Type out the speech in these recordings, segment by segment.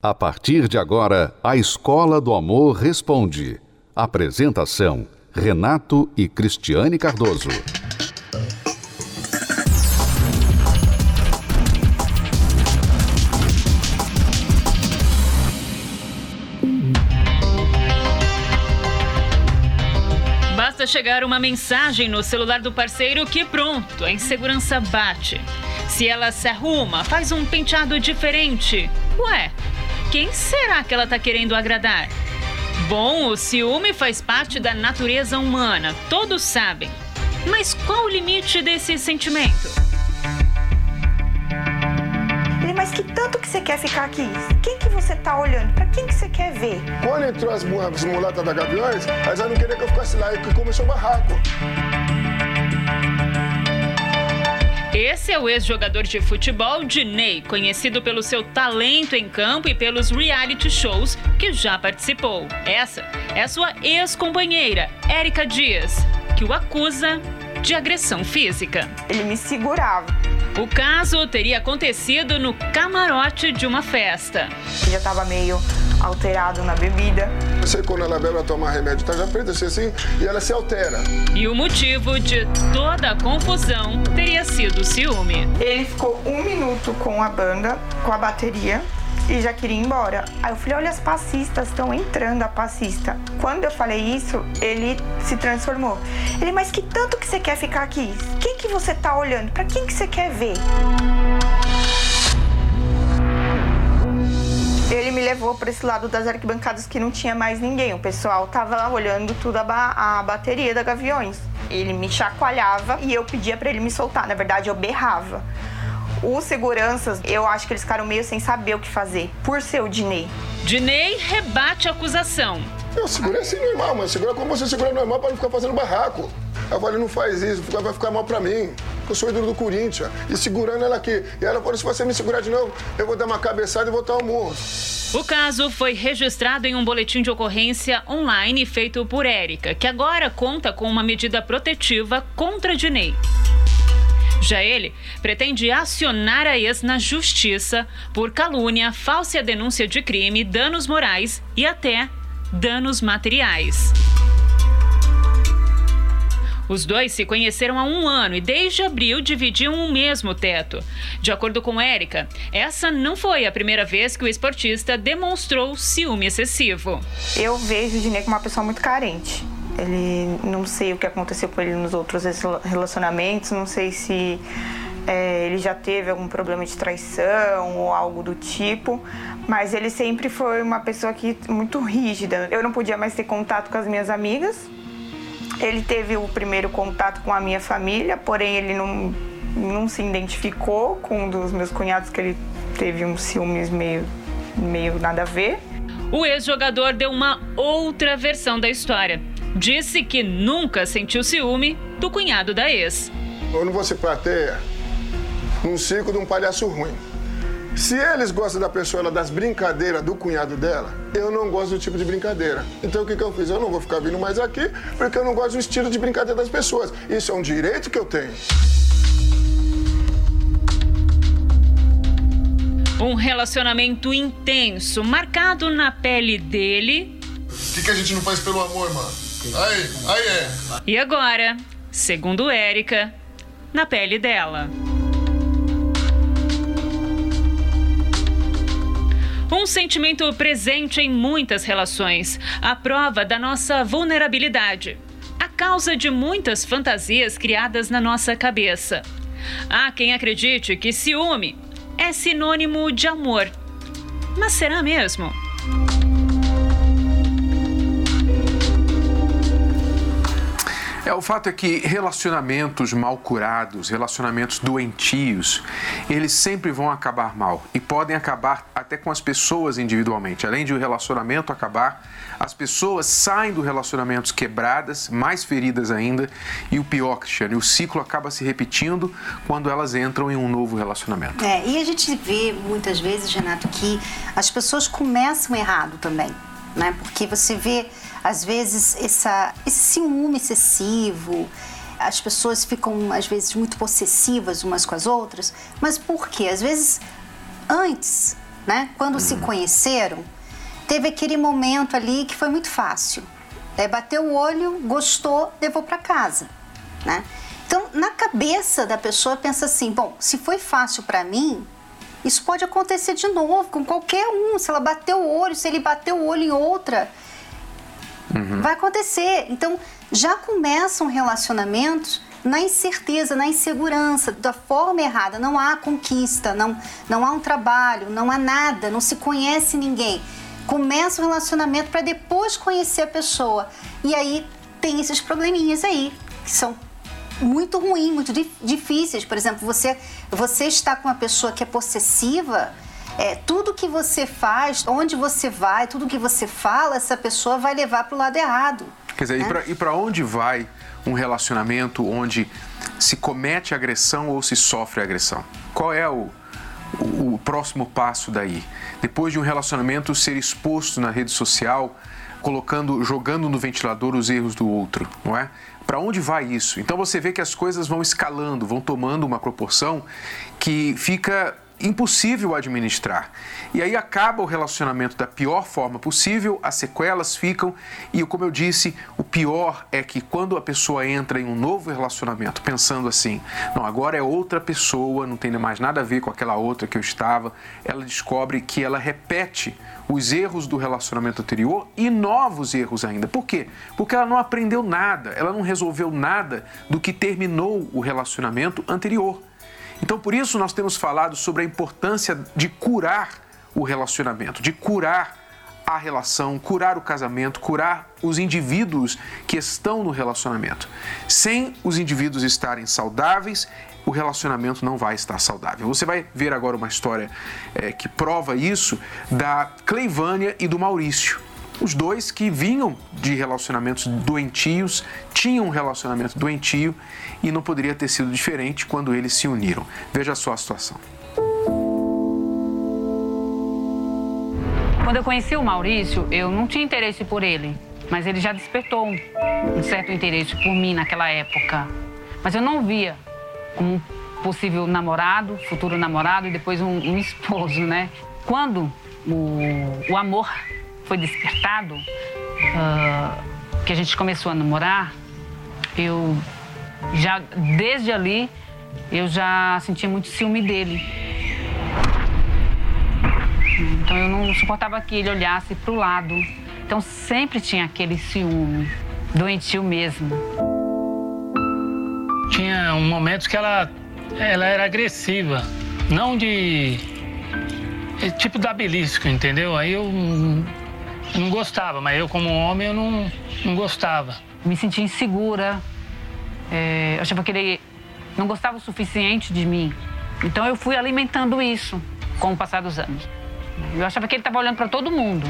A partir de agora, a Escola do Amor Responde. Apresentação: Renato e Cristiane Cardoso. Basta chegar uma mensagem no celular do parceiro que pronto, a insegurança bate. Se ela se arruma, faz um penteado diferente. Ué, quem será que ela está querendo agradar? Bom, o ciúme faz parte da natureza humana, todos sabem. Mas qual o limite desse sentimento? Ele, mas que tanto que você quer ficar aqui? Quem que você tá olhando? Pra quem que você quer ver? Quando entrou as, as mulatas da Gaviões, elas não queriam que eu ficasse lá e que começou o barraco. Esse é o ex-jogador de futebol Diney, conhecido pelo seu talento em campo e pelos reality shows que já participou. Essa é a sua ex-companheira, Érica Dias, que o acusa de agressão física. Ele me segurava. O caso teria acontecido no camarote de uma festa. Ele já estava meio alterado na bebida. Eu sei quando ela bebe, ela toma remédio, tá já preta assim, assim, e ela se altera. E o motivo de toda a confusão teria sido o ciúme. Ele ficou um minuto com a banda, com a bateria, e já queria ir embora. Aí eu falei, olha, as passistas estão entrando, a passista. Quando eu falei isso, ele se transformou. Ele, mas que tanto que você quer ficar aqui? Quem que você tá olhando? Pra quem que você quer ver? Ele me levou para esse lado das arquibancadas que não tinha mais ninguém. O pessoal tava lá olhando tudo a, ba a bateria da Gaviões. Ele me chacoalhava e eu pedia para ele me soltar. Na verdade, eu berrava. Os seguranças, eu acho que eles ficaram meio sem saber o que fazer, por ser o Dinei. Dinei rebate a acusação. Eu segurei assim normal, mas segura como você segura normal para não ficar fazendo barraco. Eu falei, não faz isso, vai ficar mal pra mim. Eu sou ídolo do Corinthians. E segurando ela aqui. E ela falou, se você me segurar de novo, eu vou dar uma cabeçada e vou dar um murro. O caso foi registrado em um boletim de ocorrência online feito por Érica, que agora conta com uma medida protetiva contra Dinei. Já ele pretende acionar a ex na justiça por calúnia, falsa denúncia de crime, danos morais e até danos materiais. Os dois se conheceram há um ano e desde abril dividiam o mesmo teto. De acordo com Érica, essa não foi a primeira vez que o esportista demonstrou ciúme excessivo. Eu vejo o Dinei como uma pessoa muito carente. Ele não sei o que aconteceu com ele nos outros relacionamentos, não sei se é, ele já teve algum problema de traição ou algo do tipo, mas ele sempre foi uma pessoa que muito rígida. Eu não podia mais ter contato com as minhas amigas, ele teve o primeiro contato com a minha família, porém ele não, não se identificou com um dos meus cunhados, que ele teve um ciúmes meio, meio nada a ver. O ex-jogador deu uma outra versão da história. Disse que nunca sentiu ciúme do cunhado da ex. Eu não vou ser plateia num circo de um palhaço ruim. Se eles gostam da pessoa das brincadeiras do cunhado dela, eu não gosto do tipo de brincadeira. Então o que, que eu fiz? Eu não vou ficar vindo mais aqui porque eu não gosto do estilo de brincadeira das pessoas. Isso é um direito que eu tenho. Um relacionamento intenso, marcado na pele dele. O que, que a gente não faz pelo amor, mano? Aí, aí é. E agora, segundo Érica, na pele dela. Um sentimento presente em muitas relações, a prova da nossa vulnerabilidade, a causa de muitas fantasias criadas na nossa cabeça. Há quem acredite que ciúme é sinônimo de amor. Mas será mesmo? É, o fato é que relacionamentos mal curados, relacionamentos doentios, eles sempre vão acabar mal e podem acabar até com as pessoas individualmente. Além de o relacionamento acabar, as pessoas saem do relacionamento quebradas, mais feridas ainda, e o pior, Cristiano, o ciclo acaba se repetindo quando elas entram em um novo relacionamento. É, e a gente vê muitas vezes, Renato, que as pessoas começam errado também, né? Porque você vê às vezes essa, esse ciúme excessivo, as pessoas ficam às vezes muito possessivas umas com as outras, mas por quê? Às vezes antes né? Quando se conheceram, teve aquele momento ali que foi muito fácil. É, bateu o olho, gostou, levou para casa, né? Então, na cabeça da pessoa pensa assim, bom, se foi fácil para mim, isso pode acontecer de novo com qualquer um. Se ela bateu o olho, se ele bateu o olho em outra, uhum. vai acontecer. Então, já começam relacionamentos na incerteza, na insegurança, da forma errada. Não há conquista, não, não há um trabalho, não há nada, não se conhece ninguém. Começa o relacionamento para depois conhecer a pessoa. E aí tem esses probleminhas aí, que são muito ruins, muito difíceis. Por exemplo, você, você está com uma pessoa que é possessiva, é, tudo que você faz, onde você vai, tudo que você fala, essa pessoa vai levar para o lado errado. Quer dizer, né? e para onde vai um relacionamento onde se comete agressão ou se sofre agressão? Qual é o, o, o próximo passo daí? Depois de um relacionamento ser exposto na rede social, colocando, jogando no ventilador os erros do outro, não é? Para onde vai isso? Então você vê que as coisas vão escalando, vão tomando uma proporção que fica impossível administrar. E aí acaba o relacionamento da pior forma possível, as sequelas ficam, e como eu disse, o pior é que quando a pessoa entra em um novo relacionamento pensando assim, não, agora é outra pessoa, não tem mais nada a ver com aquela outra que eu estava, ela descobre que ela repete os erros do relacionamento anterior e novos erros ainda. Por quê? Porque ela não aprendeu nada, ela não resolveu nada do que terminou o relacionamento anterior. Então, por isso, nós temos falado sobre a importância de curar o relacionamento, de curar a relação, curar o casamento, curar os indivíduos que estão no relacionamento. Sem os indivíduos estarem saudáveis, o relacionamento não vai estar saudável. Você vai ver agora uma história é, que prova isso da Cleivânia e do Maurício. Os dois que vinham de relacionamentos doentios, tinham um relacionamento doentio e não poderia ter sido diferente quando eles se uniram. Veja só a situação. Quando eu conheci o Maurício, eu não tinha interesse por ele, mas ele já despertou um certo interesse por mim naquela época. Mas eu não via como um possível namorado, futuro namorado e depois um, um esposo, né? Quando o, o amor foi despertado, uh, que a gente começou a namorar, eu já desde ali eu já sentia muito ciúme dele. Então eu não suportava que ele olhasse para o lado. Então sempre tinha aquele ciúme, doentio mesmo. Tinha um momentos que ela, ela era agressiva, não de é tipo da belisco, entendeu? Aí eu eu não gostava, mas eu como homem eu não, não gostava. Me sentia insegura. É, eu achava que ele não gostava o suficiente de mim. Então eu fui alimentando isso com o passar dos anos. Eu achava que ele estava olhando para todo mundo.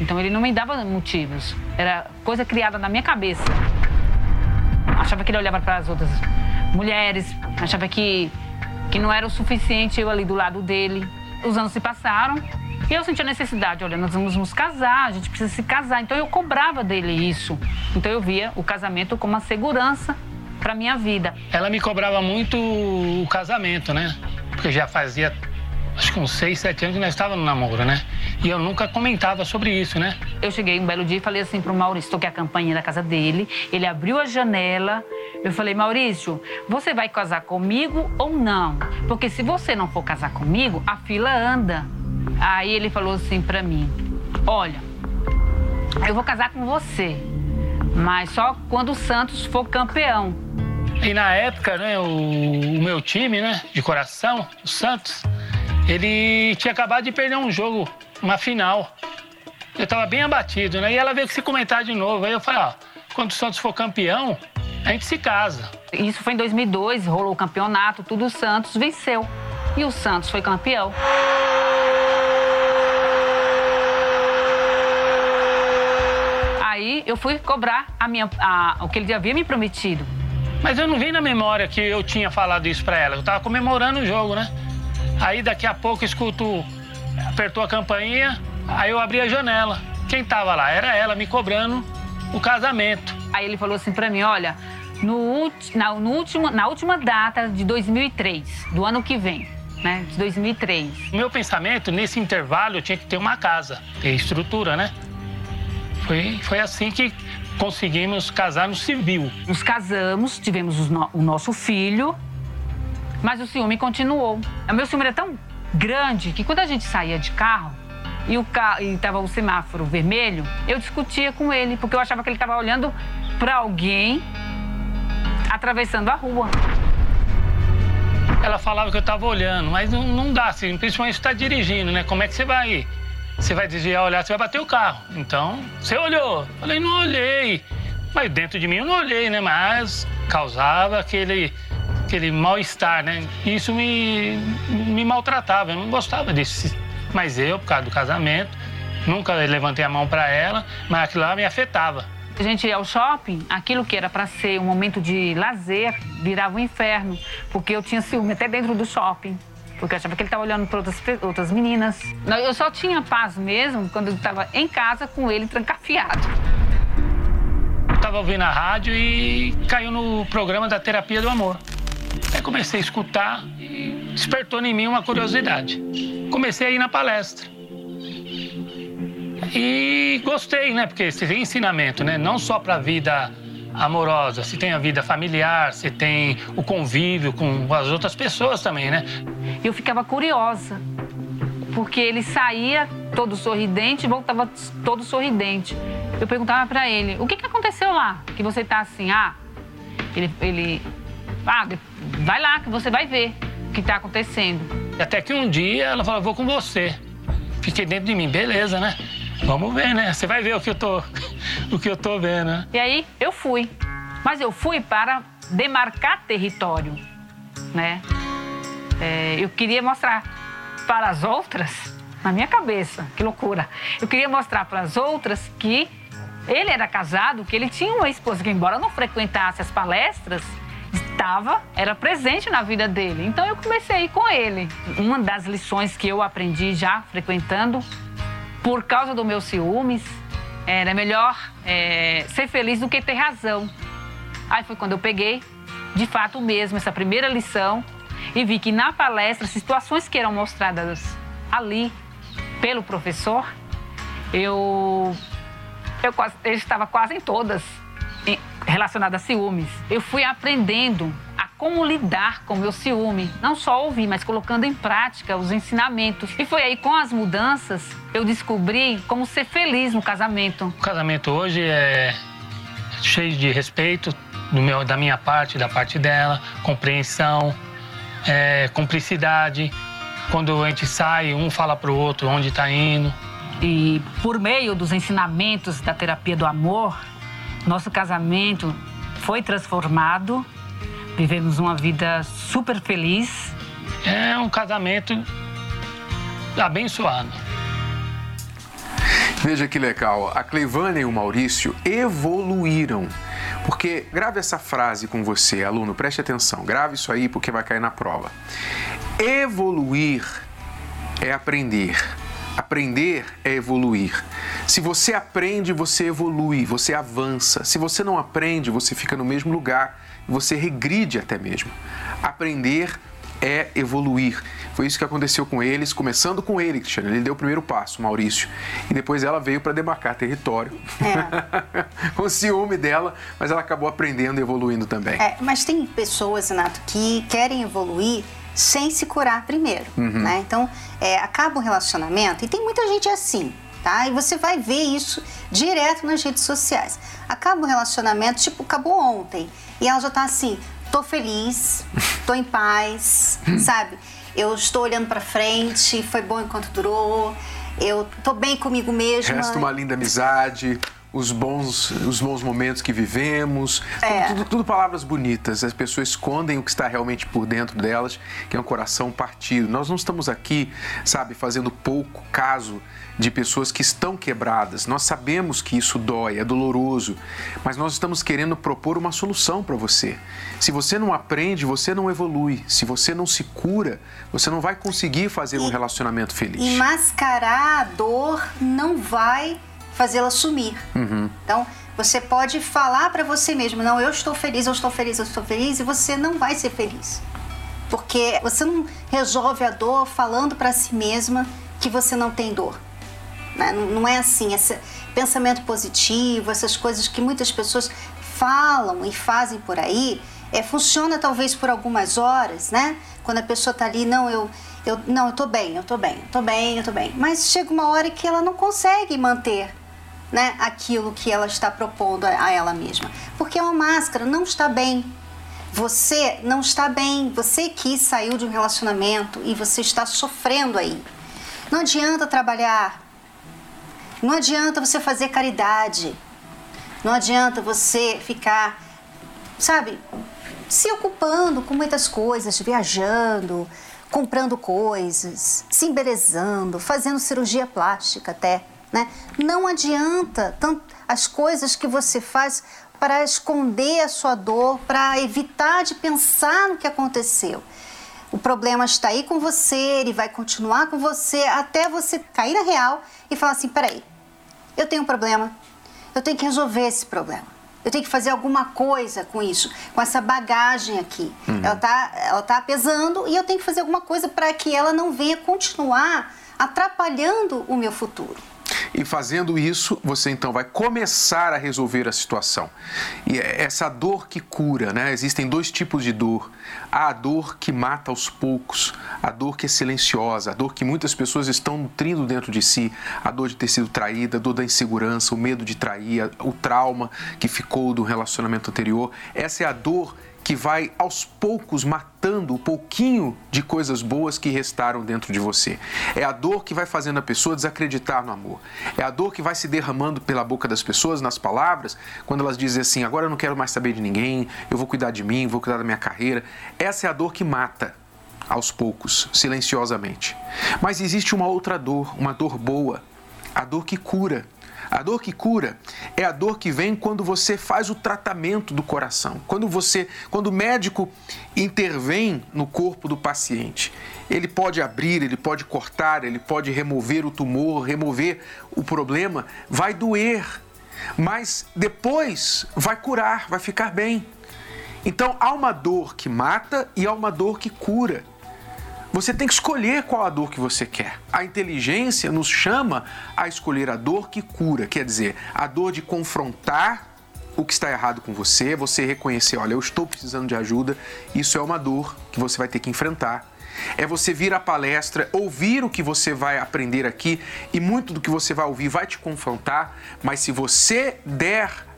Então ele não me dava motivos. Era coisa criada na minha cabeça. Achava que ele olhava para as outras mulheres. Achava que, que não era o suficiente eu ali do lado dele. Os anos se passaram e eu senti a necessidade, olha, nós vamos nos casar, a gente precisa se casar. Então eu cobrava dele isso. Então eu via o casamento como uma segurança para minha vida. Ela me cobrava muito o casamento, né? Porque já fazia acho que uns seis, sete anos que nós estávamos no namoro, né? E eu nunca comentava sobre isso, né? Eu cheguei um belo dia e falei assim pro Maurício, toquei a campainha da casa dele, ele abriu a janela, eu falei, Maurício, você vai casar comigo ou não? Porque se você não for casar comigo, a fila anda. Aí ele falou assim para mim: Olha, eu vou casar com você, mas só quando o Santos for campeão. E na época, né, o, o meu time, né, de coração, o Santos, ele tinha acabado de perder um jogo, uma final. Eu tava bem abatido, né? E ela veio com esse comentário de novo. Aí eu falei, ó, quando o Santos for campeão, a gente se casa. Isso foi em 2002, rolou o campeonato, tudo o Santos venceu. E o Santos foi campeão. Aí eu fui cobrar a minha, a, o que ele havia me prometido. Mas eu não vi na memória que eu tinha falado isso pra ela. Eu tava comemorando o jogo, né? Aí daqui a pouco escuto, apertou a campainha, aí eu abri a janela. Quem tava lá? Era ela me cobrando o casamento. Aí ele falou assim pra mim: olha, no, na, no último, na última data de 2003, do ano que vem, né, de 2003. O meu pensamento, nesse intervalo, eu tinha que ter uma casa, ter estrutura, né? Foi, foi assim que conseguimos casar no civil. Nos casamos, tivemos o, no, o nosso filho, mas o ciúme continuou. O meu ciúme era tão grande que quando a gente saía de carro e o carro e tava o semáforo vermelho, eu discutia com ele, porque eu achava que ele estava olhando para alguém atravessando a rua. Ela falava que eu estava olhando, mas não, não dá, assim, principalmente está dirigindo, né? Como é que você vai você vai desviar, olhar, você vai bater o carro. Então, você olhou. Falei, não olhei. Mas dentro de mim eu não olhei, né? Mas causava aquele, aquele mal-estar, né? Isso me, me maltratava, eu não gostava disso. Mas eu, por causa do casamento, nunca levantei a mão para ela, mas aquilo lá me afetava. A gente ia ao shopping, aquilo que era para ser um momento de lazer virava um inferno, porque eu tinha ciúme até dentro do shopping porque eu achava que ele estava olhando para outras, outras meninas. Eu só tinha paz mesmo quando eu estava em casa com ele trancafiado. Estava ouvindo a rádio e caiu no programa da terapia do amor. Aí comecei a escutar e despertou em mim uma curiosidade. Comecei a ir na palestra. E gostei, né? Porque esse ensinamento, né? Não só para a vida amorosa, se tem a vida familiar, se tem o convívio com as outras pessoas também, né? Eu ficava curiosa, porque ele saía todo sorridente e voltava todo sorridente. Eu perguntava para ele: o que, que aconteceu lá? Que você tá assim, ah, ele, ele, ah, vai lá que você vai ver o que tá acontecendo. Até que um dia ela falou: vou com você. Fiquei dentro de mim, beleza, né? Vamos ver, né? Você vai ver o que eu tô, o que eu tô vendo. Né? E aí eu fui, mas eu fui para demarcar território, né? É, eu queria mostrar para as outras, na minha cabeça, que loucura. Eu queria mostrar para as outras que ele era casado, que ele tinha uma esposa que, embora não frequentasse as palestras, estava, era presente na vida dele. Então eu comecei a ir com ele. Uma das lições que eu aprendi já frequentando por causa do meu ciúmes, era melhor é, ser feliz do que ter razão. Aí foi quando eu peguei, de fato mesmo, essa primeira lição e vi que na palestra, situações que eram mostradas ali pelo professor, eu, eu, eu estava quase em todas relacionadas a ciúmes. Eu fui aprendendo como lidar com o meu ciúme. Não só ouvir, mas colocando em prática os ensinamentos. E foi aí com as mudanças eu descobri como ser feliz no casamento. O casamento hoje é cheio de respeito meu, da minha parte, da parte dela, compreensão, é, cumplicidade. Quando a gente sai, um fala para o outro onde está indo. E por meio dos ensinamentos da terapia do amor, nosso casamento foi transformado Vivemos uma vida super feliz. É um casamento abençoado. Veja que legal, a Cleivânia e o Maurício evoluíram. Porque grave essa frase com você, aluno, preste atenção, grave isso aí porque vai cair na prova. Evoluir é aprender. Aprender é evoluir. Se você aprende, você evolui, você avança. Se você não aprende, você fica no mesmo lugar você regride até mesmo. Aprender é evoluir. Foi isso que aconteceu com eles, começando com ele, Cristiano. Ele deu o primeiro passo, Maurício. E depois ela veio para demarcar território. É. com ciúme dela, mas ela acabou aprendendo e evoluindo também. É, mas tem pessoas, Renato, que querem evoluir sem se curar primeiro. Uhum. Né? Então, é, acaba um relacionamento, e tem muita gente assim. Tá? E você vai ver isso direto nas redes sociais. Acaba o relacionamento, tipo, acabou ontem. E ela já tá assim, tô feliz, tô em paz, sabe? Eu estou olhando para frente, foi bom enquanto durou, eu tô bem comigo mesma. Resta uma linda amizade os bons, os bons momentos que vivemos. É. Tudo, tudo, palavras bonitas. As pessoas escondem o que está realmente por dentro delas, que é um coração partido. Nós não estamos aqui, sabe, fazendo pouco caso de pessoas que estão quebradas. Nós sabemos que isso dói, é doloroso, mas nós estamos querendo propor uma solução para você. Se você não aprende, você não evolui. Se você não se cura, você não vai conseguir fazer e, um relacionamento feliz. E mascarar a dor não vai fazê-la sumir. Uhum. Então, você pode falar para você mesmo: não, eu estou feliz, eu estou feliz, eu estou feliz, e você não vai ser feliz. Porque você não resolve a dor falando para si mesma que você não tem dor. Né? Não é assim. Esse pensamento positivo, essas coisas que muitas pessoas falam e fazem por aí, é, funciona talvez por algumas horas, né? Quando a pessoa está ali, não, eu, eu, não, eu tô bem, eu tô bem, eu tô bem, eu tô bem. Mas chega uma hora que ela não consegue manter né, aquilo que ela está propondo a, ela mesma. Porque é uma máscara, não está bem. Você não está bem, você que saiu de um relacionamento e você está sofrendo aí. Não adianta trabalhar, não adianta você fazer caridade, não adianta você ficar, sabe, se ocupando com muitas coisas, viajando, comprando coisas, se embelezando, fazendo cirurgia plástica até, né? Não adianta tanto as coisas que você faz para esconder a sua dor, para evitar de pensar no que aconteceu. O problema está aí com você, ele vai continuar com você até você cair na real e falar assim: peraí, eu tenho um problema, eu tenho que resolver esse problema. Eu tenho que fazer alguma coisa com isso, com essa bagagem aqui. Uhum. Ela está ela tá pesando e eu tenho que fazer alguma coisa para que ela não venha continuar atrapalhando o meu futuro. E fazendo isso, você então vai começar a resolver a situação. E é essa dor que cura, né? Existem dois tipos de dor. Há a dor que mata aos poucos, a dor que é silenciosa, a dor que muitas pessoas estão nutrindo dentro de si, a dor de ter sido traída, a dor da insegurança, o medo de trair, o trauma que ficou do relacionamento anterior. Essa é a dor que vai aos poucos matando o pouquinho de coisas boas que restaram dentro de você. É a dor que vai fazendo a pessoa desacreditar no amor. É a dor que vai se derramando pela boca das pessoas, nas palavras, quando elas dizem assim: agora eu não quero mais saber de ninguém, eu vou cuidar de mim, vou cuidar da minha carreira. Essa é a dor que mata aos poucos, silenciosamente. Mas existe uma outra dor, uma dor boa, a dor que cura a dor que cura é a dor que vem quando você faz o tratamento do coração. Quando você, quando o médico intervém no corpo do paciente. Ele pode abrir, ele pode cortar, ele pode remover o tumor, remover o problema, vai doer, mas depois vai curar, vai ficar bem. Então há uma dor que mata e há uma dor que cura. Você tem que escolher qual a dor que você quer. A inteligência nos chama a escolher a dor que cura, quer dizer, a dor de confrontar o que está errado com você, você reconhecer, olha, eu estou precisando de ajuda, isso é uma dor que você vai ter que enfrentar. É você vir à palestra, ouvir o que você vai aprender aqui e muito do que você vai ouvir vai te confrontar, mas se você der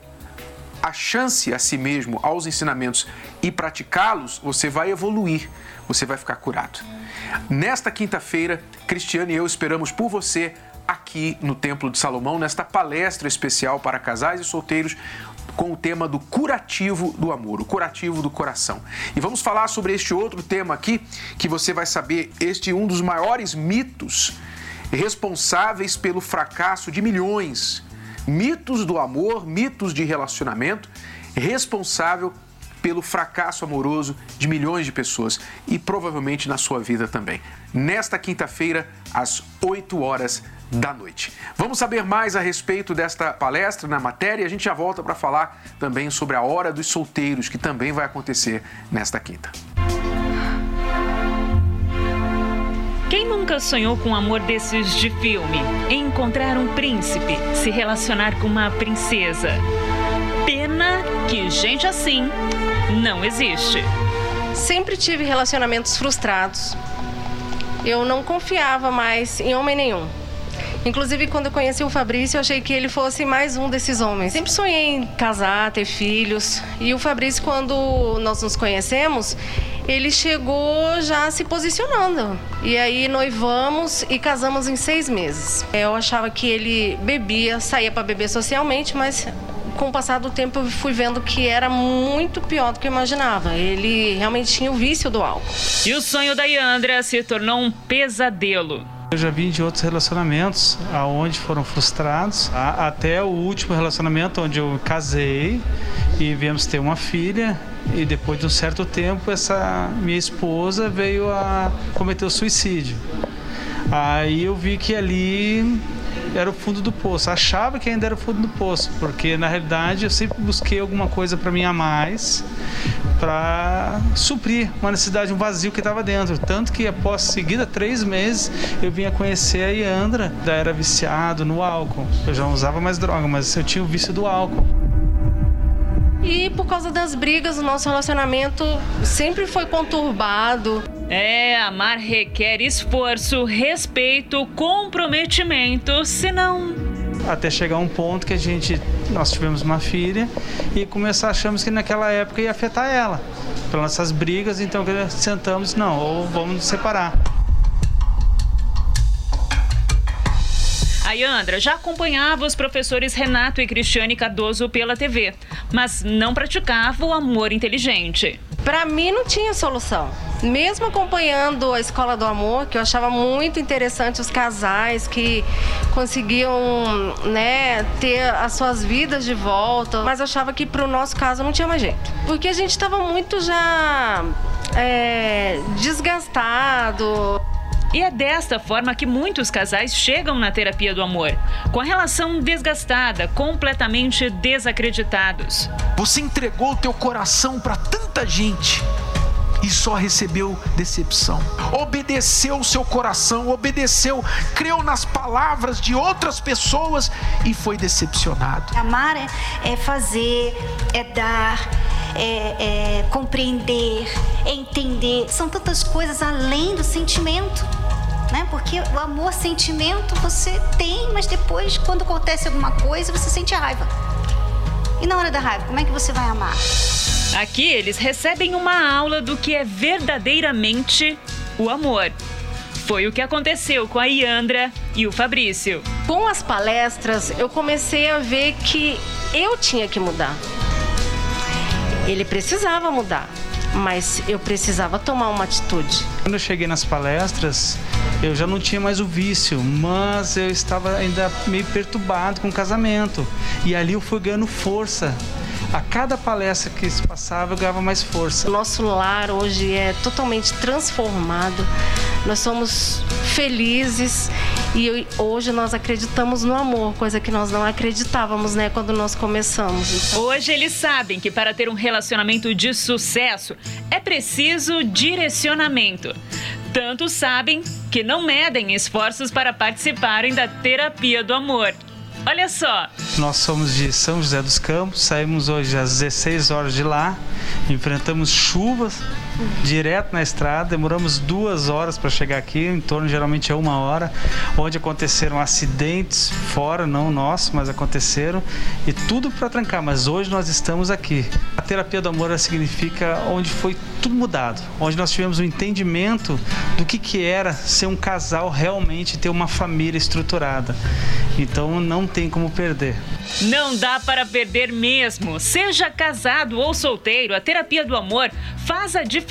a chance a si mesmo aos ensinamentos e praticá-los, você vai evoluir, você vai ficar curado. Nesta quinta-feira, Cristiane e eu esperamos por você aqui no Templo de Salomão, nesta palestra especial para casais e solteiros com o tema do curativo do amor, o curativo do coração. E vamos falar sobre este outro tema aqui, que você vai saber, este é um dos maiores mitos responsáveis pelo fracasso de milhões. Mitos do amor, mitos de relacionamento, responsável pelo fracasso amoroso de milhões de pessoas e provavelmente na sua vida também. Nesta quinta-feira, às 8 horas da noite. Vamos saber mais a respeito desta palestra na matéria e a gente já volta para falar também sobre a Hora dos Solteiros, que também vai acontecer nesta quinta. Quem nunca sonhou com um amor desses de filme? Encontrar um príncipe, se relacionar com uma princesa. Pena que gente assim não existe. Sempre tive relacionamentos frustrados. Eu não confiava mais em homem nenhum. Inclusive, quando eu conheci o Fabrício, eu achei que ele fosse mais um desses homens. Sempre sonhei em casar, ter filhos. E o Fabrício, quando nós nos conhecemos, ele chegou já se posicionando. E aí noivamos e casamos em seis meses. Eu achava que ele bebia, saía para beber socialmente, mas com o passar do tempo eu fui vendo que era muito pior do que eu imaginava. Ele realmente tinha o vício do álcool. E o sonho da Yandra se tornou um pesadelo. Eu já vim de outros relacionamentos aonde foram frustrados, até o último relacionamento onde eu casei e viemos ter uma filha e depois de um certo tempo essa minha esposa veio a cometer o suicídio. Aí eu vi que ali era o fundo do poço. Achava que ainda era o fundo do poço, porque na realidade eu sempre busquei alguma coisa para mim a mais, para suprir uma necessidade, um vazio que estava dentro. Tanto que após seguida, três meses, eu vinha conhecer a Iandra, da era viciado no álcool. Eu já não usava mais droga, mas eu tinha o vício do álcool. E por causa das brigas, o nosso relacionamento sempre foi conturbado. É, amar requer esforço, respeito, comprometimento, senão até chegar um ponto que a gente nós tivemos uma filha e começar achamos que naquela época ia afetar ela pelas nossas brigas então sentamos não ou vamos nos separar A Yandra já acompanhava os professores Renato e Cristiane Cardoso pela TV, mas não praticava o amor inteligente. Para mim não tinha solução. Mesmo acompanhando a Escola do Amor, que eu achava muito interessante os casais que conseguiam né, ter as suas vidas de volta, mas eu achava que para o nosso caso não tinha mais jeito. Porque a gente estava muito já é, desgastado. E é desta forma que muitos casais chegam na terapia do amor, com a relação desgastada, completamente desacreditados. Você entregou o teu coração para tanta gente e só recebeu decepção. Obedeceu o seu coração, obedeceu, creu nas palavras de outras pessoas e foi decepcionado. Amar é, é fazer, é dar, é, é compreender, é entender. São tantas coisas além do sentimento né? Porque o amor, sentimento, você tem, mas depois, quando acontece alguma coisa, você sente raiva. E na hora da raiva, como é que você vai amar? Aqui eles recebem uma aula do que é verdadeiramente o amor. Foi o que aconteceu com a Iandra e o Fabrício. Com as palestras, eu comecei a ver que eu tinha que mudar. Ele precisava mudar, mas eu precisava tomar uma atitude. Quando eu cheguei nas palestras, eu já não tinha mais o vício, mas eu estava ainda meio perturbado com o casamento. E ali eu fui ganhando força. A cada palestra que se passava, eu ganhava mais força. Nosso lar hoje é totalmente transformado. Nós somos felizes e hoje nós acreditamos no amor, coisa que nós não acreditávamos, né, quando nós começamos. Então... Hoje eles sabem que para ter um relacionamento de sucesso é preciso direcionamento. Tanto sabem que não medem esforços para participarem da terapia do amor. Olha só. Nós somos de São José dos Campos, saímos hoje às 16 horas de lá, enfrentamos chuvas direto na estrada, demoramos duas horas para chegar aqui, em torno geralmente é uma hora, onde aconteceram acidentes fora, não nosso, mas aconteceram, e tudo para trancar, mas hoje nós estamos aqui. A terapia do amor significa onde foi tudo mudado, onde nós tivemos um entendimento do que, que era ser um casal realmente, ter uma família estruturada. Então não tem como perder. Não dá para perder mesmo. Seja casado ou solteiro, a terapia do amor faz a diferença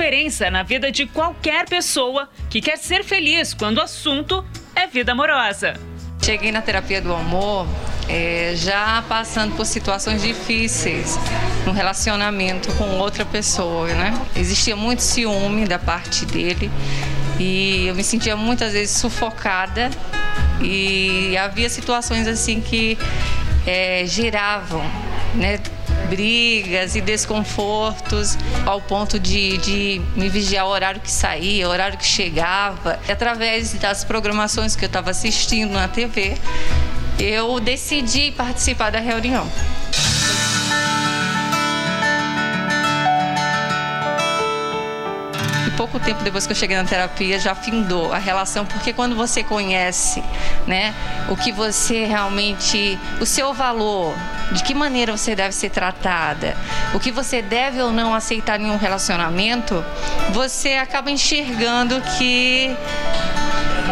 na vida de qualquer pessoa que quer ser feliz quando o assunto é vida amorosa. Cheguei na terapia do amor é, já passando por situações difíceis no relacionamento com outra pessoa, né? Existia muito ciúme da parte dele e eu me sentia muitas vezes sufocada e havia situações assim que é, geravam, né? Brigas e desconfortos ao ponto de, de me vigiar o horário que saía, o horário que chegava. E através das programações que eu estava assistindo na TV, eu decidi participar da reunião. Pouco tempo depois que eu cheguei na terapia já findou a relação, porque quando você conhece, né, o que você realmente, o seu valor, de que maneira você deve ser tratada, o que você deve ou não aceitar em um relacionamento, você acaba enxergando que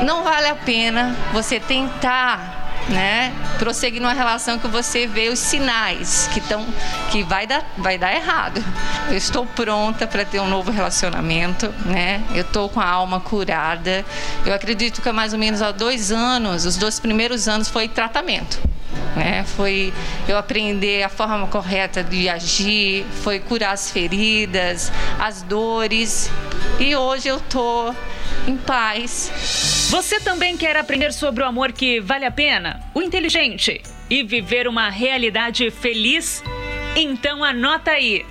não vale a pena você tentar né, prosseguir numa relação que você vê os sinais que estão que vai dar vai dar errado. Eu estou pronta para ter um novo relacionamento, né? Eu estou com a alma curada. Eu acredito que há mais ou menos há dois anos, os dois primeiros anos foi tratamento. Né? Foi eu aprender a forma correta de agir, foi curar as feridas, as dores. E hoje eu tô em paz. Você também quer aprender sobre o amor que vale a pena, o inteligente e viver uma realidade feliz? Então anota aí.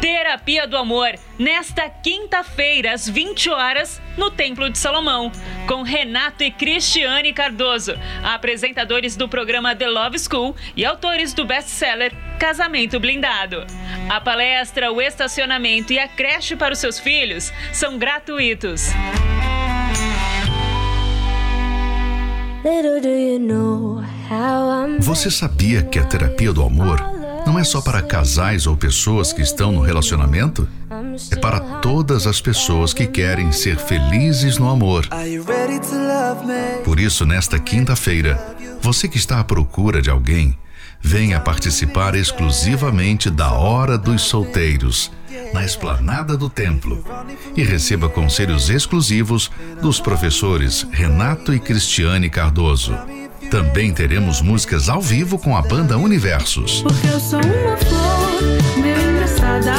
Terapia do Amor, nesta quinta-feira, às 20 horas, no Templo de Salomão, com Renato e Cristiane Cardoso, apresentadores do programa The Love School e autores do best-seller Casamento Blindado. A palestra, o estacionamento e a creche para os seus filhos são gratuitos. Você sabia que a terapia do amor não é só para casais ou pessoas que estão no relacionamento? É para todas as pessoas que querem ser felizes no amor. Por isso, nesta quinta-feira, você que está à procura de alguém, venha participar exclusivamente da Hora dos Solteiros, na esplanada do templo, e receba conselhos exclusivos dos professores Renato e Cristiane Cardoso. Também teremos músicas ao vivo com a banda Universos. Porque eu sou uma flor, meu engraçada.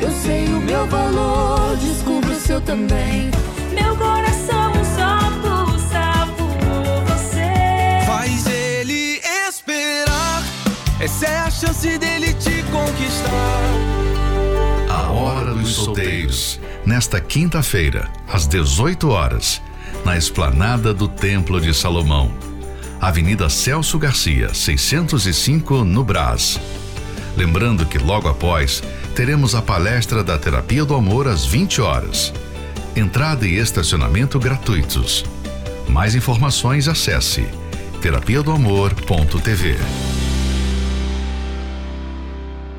Eu sei o meu valor, descubra o seu também. Meu coração só pulsa por você. Faz ele esperar. Essa é a chance dele te conquistar. A Hora dos Solteiros, nesta quinta-feira, às 18 horas, na esplanada do Templo de Salomão. Avenida Celso Garcia, 605, no Brás. Lembrando que logo após teremos a palestra da Terapia do Amor às 20 horas. Entrada e estacionamento gratuitos. Mais informações acesse terapia do amor.tv.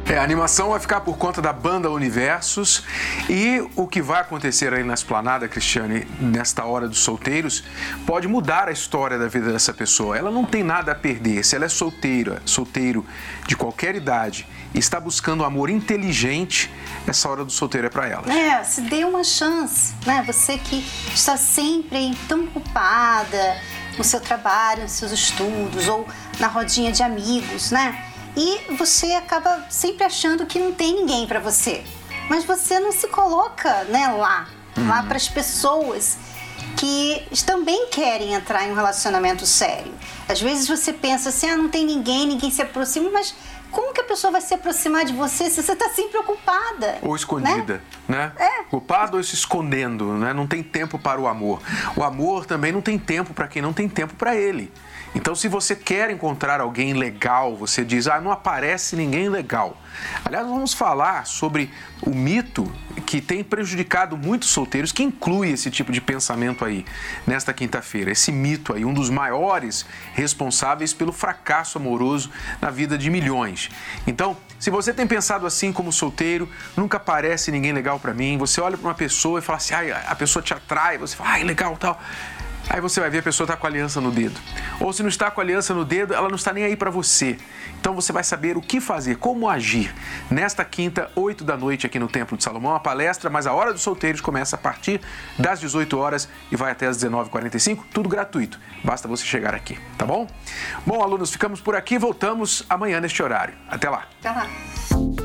É, a animação vai ficar por conta da banda Universos e o que vai acontecer aí na esplanada, Cristiane, nesta hora dos solteiros, pode mudar a história da vida dessa pessoa. Ela não tem nada a perder. Se ela é solteira, solteiro de qualquer idade e está buscando um amor inteligente, essa hora do solteiro é para ela. É, se dê uma chance, né? Você que está sempre tão ocupada no seu trabalho, nos seus estudos ou na rodinha de amigos, né? E você acaba sempre achando que não tem ninguém para você. Mas você não se coloca, né, lá, uhum. lá para as pessoas que também querem entrar em um relacionamento sério. Às vezes você pensa assim, ah, não tem ninguém, ninguém se aproxima, mas como que a pessoa vai se aproximar de você se você está sempre ocupada? Ou escondida, né? né? É. Ocupada ou se escondendo, né? Não tem tempo para o amor. O amor também não tem tempo para quem não tem tempo para ele. Então, se você quer encontrar alguém legal, você diz, ah, não aparece ninguém legal. Aliás, vamos falar sobre o mito que tem prejudicado muitos solteiros, que inclui esse tipo de pensamento aí nesta quinta-feira. Esse mito aí, um dos maiores responsáveis pelo fracasso amoroso na vida de milhões. Então, se você tem pensado assim como solteiro, nunca aparece ninguém legal para mim, você olha para uma pessoa e fala assim, ah, a pessoa te atrai, você fala, ai, legal, tal. Aí você vai ver a pessoa está com a aliança no dedo. Ou se não está com a aliança no dedo, ela não está nem aí para você. Então você vai saber o que fazer, como agir. Nesta quinta, 8 da noite, aqui no Templo de Salomão, a palestra, mas a Hora dos Solteiros começa a partir das 18 horas e vai até as 19h45, tudo gratuito. Basta você chegar aqui, tá bom? Bom, alunos, ficamos por aqui, voltamos amanhã neste horário. Até lá. Até lá.